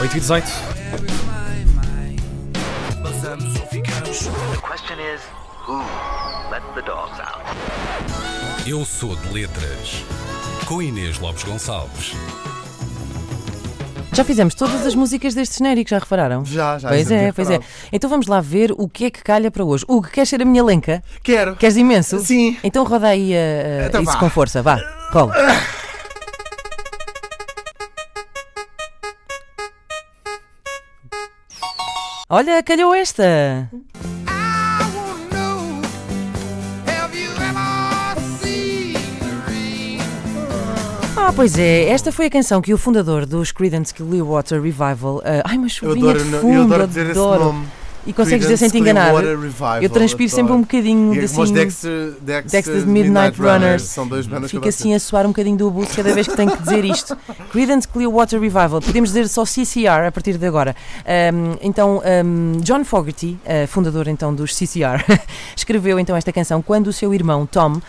8 e 18. Passamos ou ficamos. The question is, who let the dogs out? Eu sou de letras. Com Inês Lopes Gonçalves. Já fizemos todas as músicas deste genérico, já repararam? Já, já. Pois é, tinha pois é. Então vamos lá ver o que é que calha para hoje. Hugo, queres ser a minha lenca? Quero. Queres imenso? Sim. Então roda aí uh, Então isso vá. com força, vá, rola. Olha, calhou esta. Ah, pois é, esta foi a canção que o fundador dos Creedence Clearwater Revival. uh, ai, mas Eu chuvinha adoro, de eu fundo, adoro dizer esse adoro. nome. E consegues dizer sem te enganar. Eu transpiro sempre um adoro. bocadinho E é assim. Dexter, Dexter, Dexter Midnight Runners. São dois bandas Fica assim a soar um bocadinho do abuso cada vez que tenho que dizer isto. Creedence Clearwater Revival. Podemos dizer só CCR a partir de agora. Um, então, um, John Fogerty, uh, fundador então dos CCR, escreveu então esta canção quando o seu irmão Tom, uh,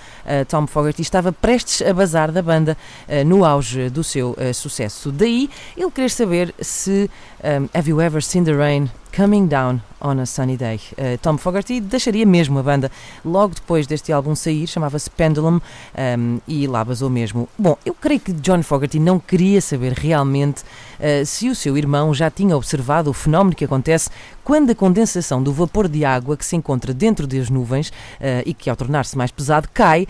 Tom Fogerty, estava prestes a bazar da banda uh, no auge do seu sucesso. Daí ele querer saber se um, Have you ever seen the rain coming down on a sunny day? Uh, Tom Fogerty deixaria mesmo a banda logo depois deste álbum sair, chamava-se Pendulum um, e lá basou mesmo. Bom, eu creio que John Fogerty não queria saber realmente uh, se o seu irmão já tinha observado o fenómeno que acontece quando a condensação do vapor de água que se encontra dentro das nuvens uh, e que ao tornar-se mais pesado cai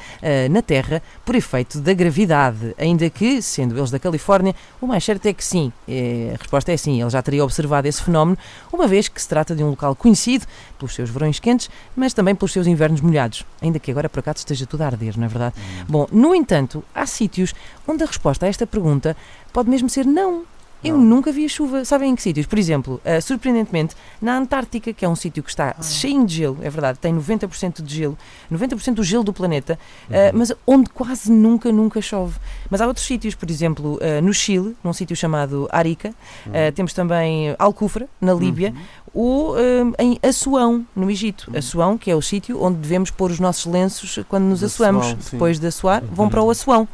na Terra por efeito da gravidade. Ainda que, sendo eles da Califórnia, o mais certo é que sim. A resposta é sim, ele já teria observado esse fenómeno, uma vez que se trata de um local conhecido pelos seus verões quentes, mas também pelos seus invernos molhados. Ainda que agora por acaso esteja tudo a arder, não é verdade? Bom, no entanto, há sítios onde a resposta a esta pergunta pode mesmo ser não. Eu Não. nunca vi a chuva. Sabem em que sítios? Por exemplo, eh, surpreendentemente, na Antártica, que é um sítio que está cheio de gelo, é verdade, tem 90% de gelo, 90% do gelo do planeta, eh, mas onde quase nunca, nunca chove. Mas há outros sítios, por exemplo, eh, no Chile, num sítio chamado Arica, eh, temos também Alcufra, na Líbia, ou eh, em Assuão, no Egito. Assuão, que é o sítio onde devemos pôr os nossos lenços quando nos De assoamos. Depois de assoar, vão para o Assuão,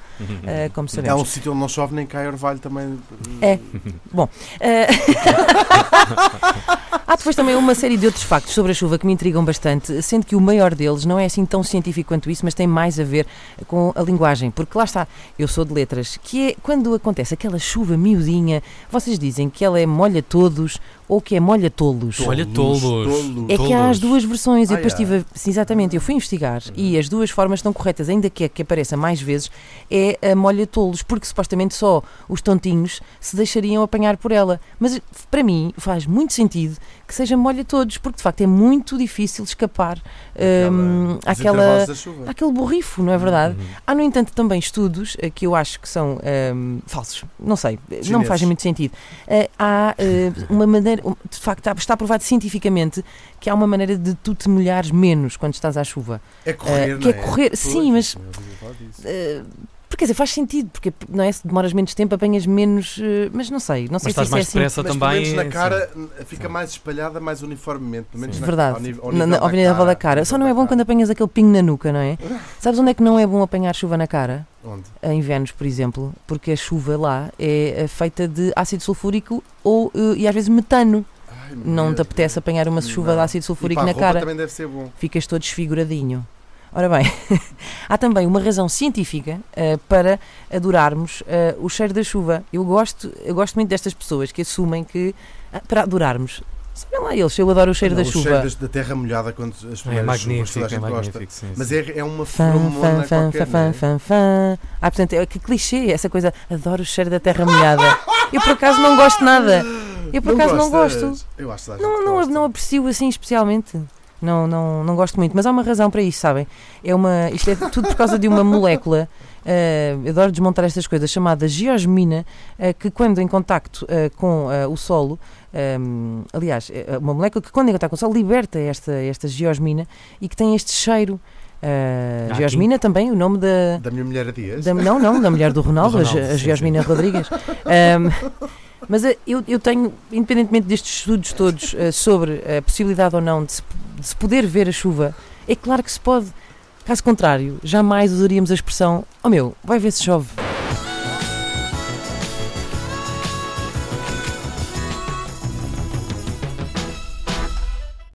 eh, como É sabemos. um sítio onde não chove nem cai orvalho também. É. Bom. eh, Há depois também uma série de outros factos sobre a chuva que me intrigam bastante, sendo que o maior deles não é assim tão científico quanto isso, mas tem mais a ver com a linguagem. Porque lá está, eu sou de letras, que é quando acontece aquela chuva miudinha, vocês dizem que ela é molha todos ou que é molha tolos. Olha, tolos. tolos. É que há as duas versões. Eu Ah, depois é? estive. a- Sim, exatamente, eu fui investigar e as duas formas estão corretas, ainda que a que apareça mais vezes é a molha tolos, porque supostamente só os tontinhos se deixariam apanhar por ela. Mas para mim faz muito sentido que seja molha todos, porque de facto é muito difícil escapar hum, àquela. Aquele borrifo, não é verdade? Há, no entanto, também estudos eh, que eu acho que são hum, falsos. Não sei, não me Chineses. fazem muito sentido. Eh, há eh, uma maneira, de facto, está- provado cientificamente que há uma maneira de tu te molhares menos quando estás à chuva. É correr, Eh, que não é correr, sim, mas- Eh, porque quer dizer, faz sentido, porque não é? Se demoras menos tempo, apanhas menos. eh, mas não sei, não sei Mas estás se mais é assim. depressa Mas também. pelo menos na sim. cara fica mais espalhada, mais uniformemente. Pelo menos na, Verdade, ao nível, ao na, nível na, da nível da cara. Só não é bom quando apanhas aquele pingo na nuca, não é? Sabes onde é que não é bom apanhar chuva na cara? Onde? Em invernos, por exemplo, porque a chuva lá é eh, feita de ácido sulfúrico ou, eh, e às vezes metano. Ai, Não te apetece apanhar uma chuva Não. de ácido sulfúrico na roupa cara. também deve ser bom. ficas todo desfiguradinho. Ora bem, há também uma razão científica eh, para adorarmos eh, o cheiro da chuva. Eu gosto, eu gosto muito destas pessoas que assumem que ah, para adorarmos. Sabem lá eles, eu adoro o cheiro Não, da o chuva. cheiro das- da terra molhada quando as É primeiras chuvas toda magnífico, a é gosta. magnífico. Sim, Mas sim. é, é uma Fã, fã, feromona fã, qualquer, fã, não é? fã, fã. Ah, portanto, é, que clichê, essa coisa, adoro o cheiro da terra molhada. Eu por acaso não gosto nada. Eu por acaso não gostas? gosto. Eu acho que Não, não, gosta. não aprecio assim especialmente. Não, não, não gosto muito, mas há uma razão para isso, sabem? É uma, isto é tudo por causa de uma molécula. eh, eu adoro desmontar estas coisas, chamada geosmina, eh, que quando em contacto eh, com o solo, eh, aliás, é uma molécula que quando em contacto com o solo liberta esta, esta geosmina e que tem este cheiro. Ah, geosmina também, o nome da, Da minha mulher a dias. da- não, não, da mulher do Ronaldo, Do a Ronaldo, a sim, Geosmina Rodrigues. Ahm, mas eh, eu, eu tenho, independentemente destes estudos todos sobre a possibilidade ou não de se, se poder ver a chuva, é claro que se pode. Caso contrário, jamais usaríamos a expressão: Oh meu, vai ver se chove.